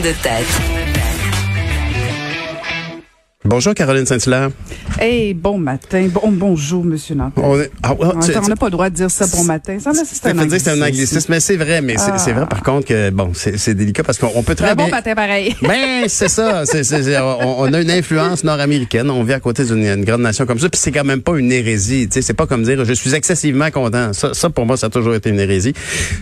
de tête. Bonjour Caroline Saint-Hilaire. Hey, bon matin. Bon, bonjour, Monsieur Nantel. On est- ah, ouais, On c'est- n'a pas le droit de dire ça bon matin. Ça, c'est un fait dire un anglicisme. anglicisme, mais c'est vrai, mais c'est- c'est vrai par contre que bon, c'est c'est délicat parce qu'on peut très Un bon bien. matin pareil. Ben, c'est ça. c'est c'est- c'est- on, on a une influence nord-américaine. On vit à côté d'une une grande nation comme ça. Puis c'est quand même pas une hérésie. Tu sais, c'est pas comme dire je suis excessivement content. Ça, ça pour moi, ça a toujours été une hérésie.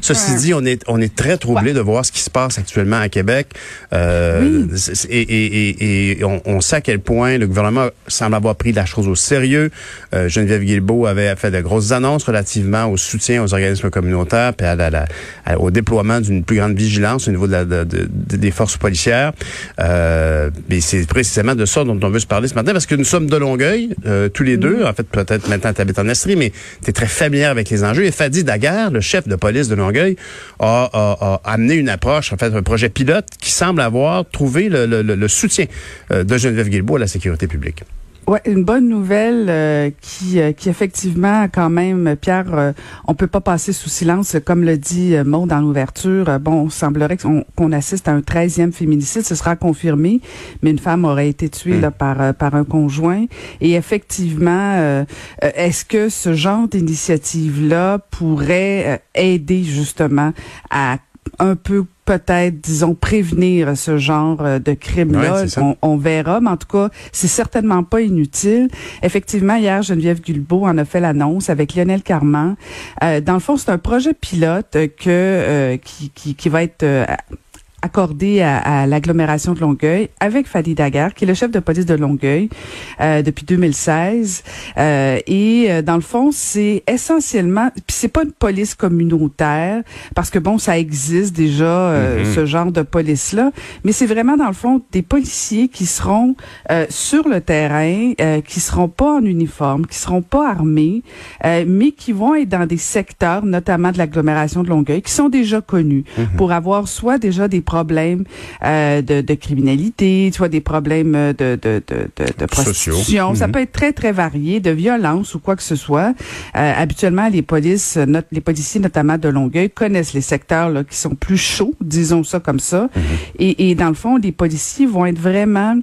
Ceci Ouais. dit, on est on est très troublé de voir ce qui se passe actuellement à Québec. Euh, c'est- et, et, et, et on, on sait à quel point le gouvernement semble avoir pris la chose au sérieux. Euh, Geneviève Guilbeault avait fait de grosses annonces relativement au soutien aux organismes communautaires puis à la- la- à- au déploiement d'une plus grande vigilance au niveau de la, de- de- de- des forces policières. Euh, mais c'est précisément de ça dont on veut se parler ce matin parce que nous sommes de Longueuil, euh, tous les deux. En fait, peut-être maintenant tu habites en Estrie, mais tu es très familière avec les enjeux. Et Fadi Daguerre, le chef de police de Longueuil, a, a- a amené une approche, en fait, un projet pilote qui semble avoir trouvé le, le- le- le soutien euh, de Geneviève Guilbeault la sécurité publique. Ouais, une bonne nouvelle euh, qui, euh, qui effectivement, quand même, Pierre, euh, on peut pas passer sous silence, comme le dit euh, Maud dans l'ouverture. bon, il semblerait qu'on qu'on assiste à un 13e féminicide, ce sera confirmé, mais une femme aurait été tuée Mm. là, par, par un conjoint. Et effectivement, est-ce que ce genre d'initiative-là pourrait aider justement à un peu peut-être, disons, prévenir ce genre euh, de crime-là. on, on verra, mais en tout cas, c'est certainement pas inutile. Effectivement, hier, Geneviève Guilbeault en a fait l'annonce avec Lionel Carman. Euh, dans le fond, c'est un projet pilote que euh, qui, qui, qui va être euh, accordé à, à l'agglomération de Longueuil avec Fadi Daguerre, qui est le chef de police de Longueuil euh, depuis 2016. Euh, et euh, dans le fond, c'est essentiellement, puis c'est pas une police communautaire, parce que bon, ça existe déjà euh, Mhm. ce genre de police là, mais c'est vraiment dans le fond des policiers qui seront euh, sur le terrain, euh, qui seront pas en uniforme, qui seront pas armés, euh, mais qui vont être dans des secteurs, notamment de l'agglomération de Longueuil, qui sont déjà connus pour avoir soit déjà des problèmes euh, de, de criminalité, soit des problèmes euh, de, de, de, de, Sociaux. prostitution. Ça Mhm. peut être très, très varié, de violence ou quoi que ce soit. Euh, habituellement, les polices, euh, not- les policiers notamment de Longueuil connaissent les secteurs là, qui sont plus chauds, disons ça comme ça. et, et dans le fond, les policiers vont être vraiment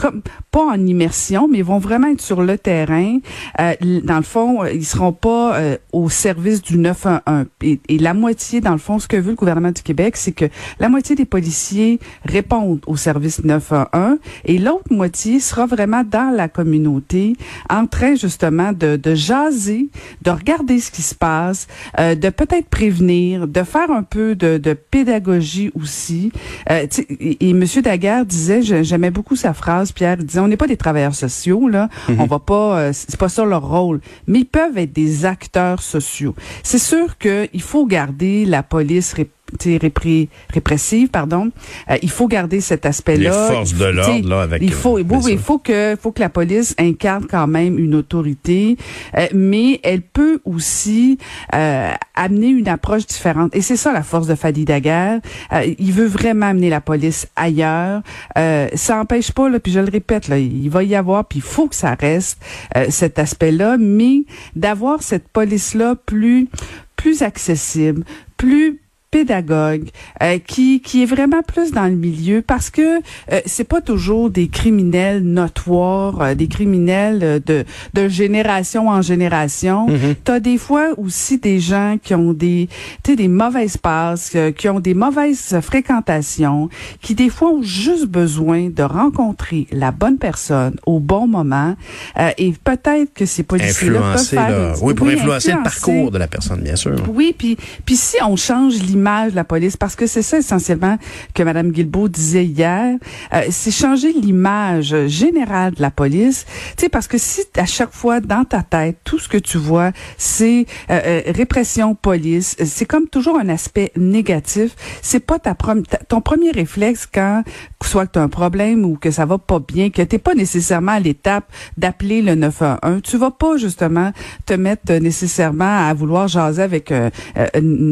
comme pas en immersion, mais ils vont vraiment être sur le terrain. Euh, dans le fond, euh, ils seront pas euh, au service du 911. Et, et la moitié, dans le fond, ce que veut le gouvernement du Québec, c'est que la moitié des policiers répondent au service 911 et l'autre moitié sera vraiment dans la communauté, en train justement de, de jaser, de regarder ce qui se passe, euh, de peut-être prévenir, de faire un peu de, de pédagogie aussi. Euh, et, et Monsieur Daguerre disait, j'ai- j'aimais beaucoup sa phrase, Pierre, disait, on n'est pas des travailleurs sociaux, là, on va pas, euh, c'est pas ça leur rôle, mais ils peuvent être des acteurs sociaux. C'est sûr qu'il faut garder la police ré- répré- répressive, pardon. Euh, il faut garder cet aspect-là. Les forces de l'ordre, là, avec, Il faut, euh, il faut que, faut que la police incarne quand même une autorité, euh, mais elle peut aussi euh, amener une approche différente. Et c'est ça la force de Fadi Daguerre. Euh, il veut vraiment amener la police ailleurs. Euh, ça n'empêche pas, là, puis je le répète, là, il va y avoir, puis il faut que ça reste euh, cet aspect-là, mais d'avoir cette police-là plus, plus accessible, plus pédagogue euh, qui qui est vraiment plus dans le milieu parce que euh, c'est pas toujours des criminels notoires euh, des criminels euh, de de génération en génération Mhm. t'as des fois aussi des gens qui ont des tu des mauvaises passes euh, qui ont des mauvaises fréquentations qui des fois ont juste besoin de rencontrer la bonne personne au bon moment euh, et peut-être que ces policiers là peuvent Influencer, faire là. Oui, pour oui, influencer le parcours de la personne, bien sûr. Oui, puis puis si on change l'image de la police, parce que c'est ça essentiellement que Madame Guilbeault disait hier, euh, c'est changer l'image générale de la police. Tu sais, parce que si à chaque fois dans ta tête tout ce que tu vois c'est euh, euh, répression police, c'est comme toujours un aspect négatif. C'est pas ta, prom- ton premier réflexe quand soit que tu as un problème ou que ça va pas bien, que t'es pas nécessairement à l'étape d'appeler le 911. Tu vas pas justement te mettre nécessairement à vouloir jaser avec euh, euh,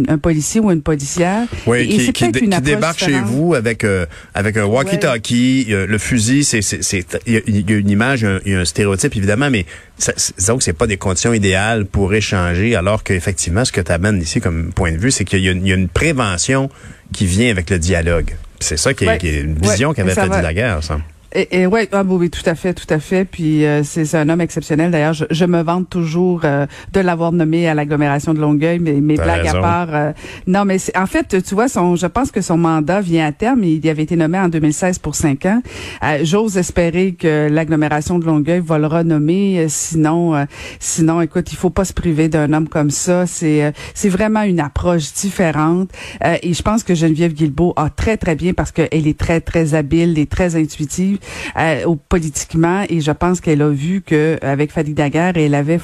un, un policier ou une policière. Oui, Et- qui, qui, débarque chez vous avec euh, avec un walkie-talkie, euh, le fusil, c'est il y, a- une image, il y a un stéréotype évidemment, mais ça, que c'est pas des conditions idéales pour échanger, alors qu'effectivement ce que tu amènes ici comme point de vue, c'est qu'il y a une prévention qui vient avec le dialogue. C'est ça qui est, une vision qu'avait fait la guerre, ça. Et, et ouais, ah, oui, tout à fait, tout à fait. Puis euh, c'est un homme exceptionnel. D'ailleurs, je, je, me vante toujours euh, de l'avoir nommé à l'agglomération de Longueuil, mais mes blagues à part. Euh, non, mais en fait, tu vois, son, je pense que son mandat vient à terme. Il avait été nommé en 2016 pour cinq ans. J'ose espérer que l'agglomération de Longueuil va le renommer. sinon, sinon, écoute, il faut pas se priver d'un homme comme ça. C'est c'est vraiment une approche différente. et je pense que Geneviève Guilbeault a très très bien parce qu'elle est très très habile et très intuitive euh, politiquement et je pense qu'elle a vu que avec Fadi Daguerre, elle avait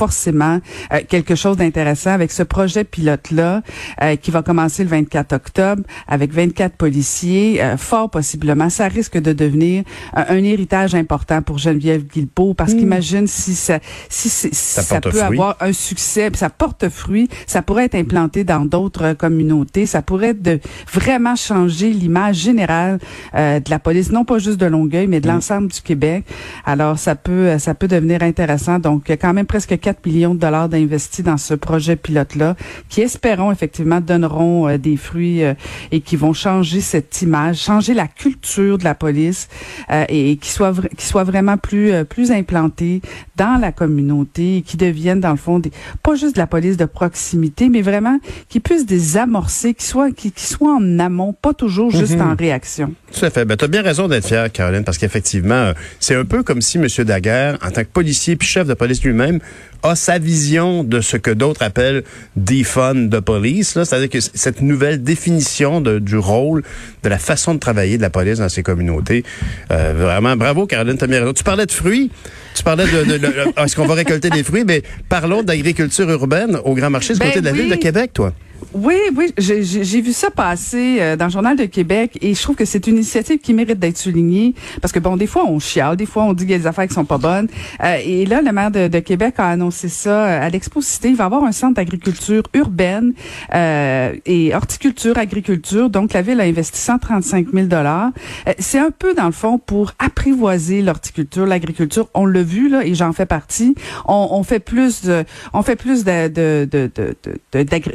forcément euh, quelque chose d'intéressant avec ce projet pilote-là euh, qui va commencer le 24 octobre avec 24 policiers. Euh, fort possiblement, ça risque de devenir un héritage important pour Geneviève Guilbeault parce hmm. qu'imagine si ça, si, ça, peut avoir un succès, ça porte fruit, ça pourrait être implanté dans d'autres communautés, ça pourrait de vraiment changer l'image générale de la police, non pas juste de Longueuil, mais de hmm. l'ensemble du Québec. Alors ça peut, ça peut devenir intéressant. Donc quand même presque 4 millions de dollars d'investis dans ce projet pilote-là, qui espérons effectivement donneront euh, des fruits euh, et qui vont changer cette image, changer la culture de la police euh, et, qui soit qui soit vraiment plus plus implantée dans la communauté et qui deviennent dans le fond des, pas juste de la police de proximité, mais vraiment qui puissent désamorcer, qui soit qui, qui soit en amont, pas toujours juste mhm. en réaction. Tout à fait. Ben, tu as bien raison d'être fier, Caroline, parce qu'effectivement, c'est un peu comme si M. Daguerre, en tant que policier puis chef de police lui-même, a sa vision de ce que d'autres appellent fun de police, c'est-à-dire que cette nouvelle définition de, du rôle, de la façon de travailler de la police dans ces communautés. Euh, vraiment, bravo Caroline, t'as bien raison. Tu parlais de fruits, tu parlais de, de, est-ce qu'on va récolter des fruits, mais parlons d'agriculture urbaine au Grand Marché du ben côté de la ville de Québec, toi. Oui, oui, j'ai vu ça passer euh, dans le Journal de Québec et je trouve que c'est une initiative qui mérite d'être soulignée parce que bon, des fois on chiale, des fois on dit qu'il y a des affaires qui sont pas bonnes. Euh, et là, le maire de, de, Québec a annoncé ça euh, à l'Expo Cité. Il va avoir un centre d'agriculture urbaine et horticulture, agriculture. Donc la ville a investi 135 000 dollars. c'est un peu dans le fond pour apprivoiser l'horticulture, l'agriculture. On l'a vu là et j'en fais partie. On, on, fait plus de, on fait plus de de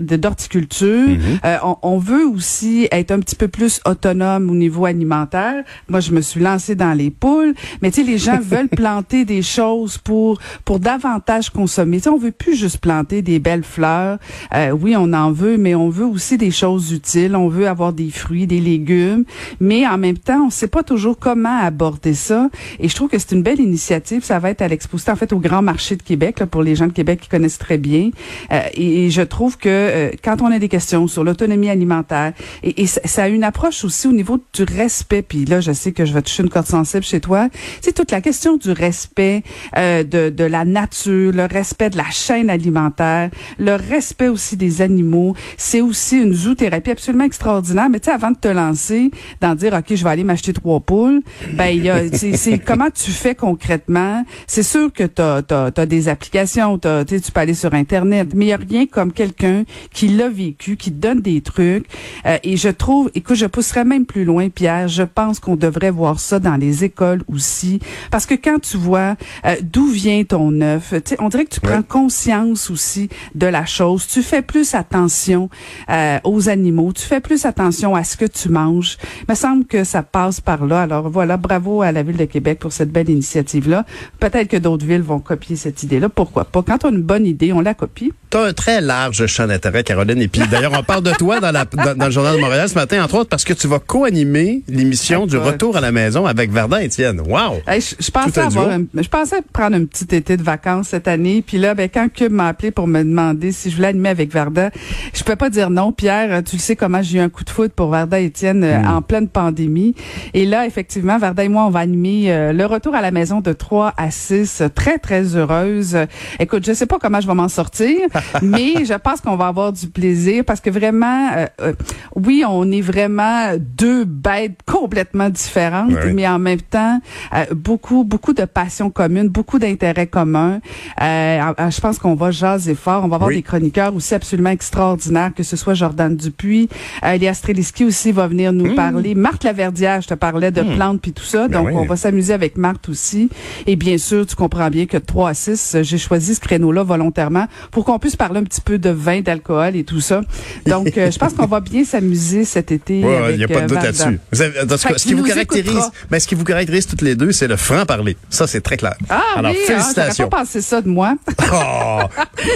de Mhm. Euh, on, veut aussi être un petit peu plus autonome au niveau alimentaire. Moi, je me suis lancée dans les poules, mais tu sais, les gens veulent planter des choses pour pour davantage consommer. Tu sais, on veut plus juste planter des belles fleurs. Euh, oui, on en veut, mais on veut aussi des choses utiles. On veut avoir des fruits, des légumes, mais en même temps, on sait pas toujours comment aborder ça. Et je trouve que c'est une belle initiative. Ça va être à l'exposition, en fait, au Grand Marché de Québec, là, pour les gens de Québec qui connaissent très bien. Euh, et, je trouve que quand on des questions sur l'autonomie alimentaire. Et, ça, a une approche aussi au niveau du respect. Puis là, je sais que je vais toucher une corde sensible chez toi. C'est toute la question du respect euh, de, de la nature, le respect de la chaîne alimentaire, le respect aussi des animaux. C'est aussi une zoothérapie absolument extraordinaire. Mais tu sais, avant de te lancer, d'en dire, OK, je vais aller m'acheter trois poules, ben, il y a, c'est comment tu fais concrètement? C'est sûr que tu as, des applications, as, tu peux aller sur Internet, mais il n'y a rien comme quelqu'un qui l'a vu qui donne des trucs. Euh, et je trouve, écoute, je pousserais même plus loin, Pierre. Je pense qu'on devrait voir ça dans les écoles aussi, parce que quand tu vois euh, d'où vient ton œuf, on dirait que tu prends conscience aussi de la chose. Tu fais plus attention euh, aux animaux. Tu fais plus attention à ce que tu manges. Il me semble que ça passe par là. Alors voilà, bravo à la ville de Québec pour cette belle initiative-là. Peut-être que d'autres villes vont copier cette idée-là. Pourquoi pas? Quand on a une bonne idée, on la copie. Tu as un très large champ d'intérêt, Caroline, et puis d'ailleurs, on parle de toi dans, la, dans, le Journal de Montréal ce matin, entre autres, parce que tu vas co-animer l'émission du Retour à la maison avec Verdun Étienne. Wow! je, pensais avoir je pensais prendre un petit été de vacances cette année. Puis là, ben, quand Cube m'a appelé pour me demander si je voulais animer avec Verdun, je peux pas dire non, Pierre. Tu le sais comment j'ai eu un coup de foot pour Verdun Étienne euh, hmm. en pleine pandémie. Et là, effectivement, Verdun et moi, on va animer euh, le Retour à la maison de 3 à 6. Très, très heureuse. Écoute, je sais pas comment je vais m'en sortir, mais je pense qu'on va avoir du plaisir parce que vraiment, euh, euh, oui, on est vraiment deux bêtes complètement différentes, mais en même temps, euh, beaucoup, beaucoup de passions communes, beaucoup d'intérêts communs. je pense qu'on va jaser fort. On va avoir des chroniqueurs aussi absolument extraordinaires, que ce soit Jordan Dupuis, Léa Streliski aussi va venir nous mmh. parler. Marthe Laverdière, je te parlais de mmh. plantes puis tout ça, ben donc on va s'amuser avec Marthe aussi. Et bien sûr, tu comprends bien que 3 à 6, j'ai choisi ce créneau-là volontairement pour qu'on puisse parler un petit peu de vin, d'alcool et tout tout ça. Donc, euh, je pense qu'on va bien s'amuser cet été. Il n'y a pas de doute là-dessus. Ce qui vous caractérise, mais ce qui vous caractérise toutes les deux, c'est le franc-parler. Ça, c'est très clair. Ah, Alors, oui, félicitations. Hein, pas pensé ça de moi. oh,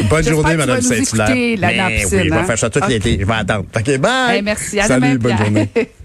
bonne journée, Madame Saint-Hilaire. Oui, je vais faire ça tout l'été. Je vais attendre. OK, bye. merci. À Salut, bonne journée.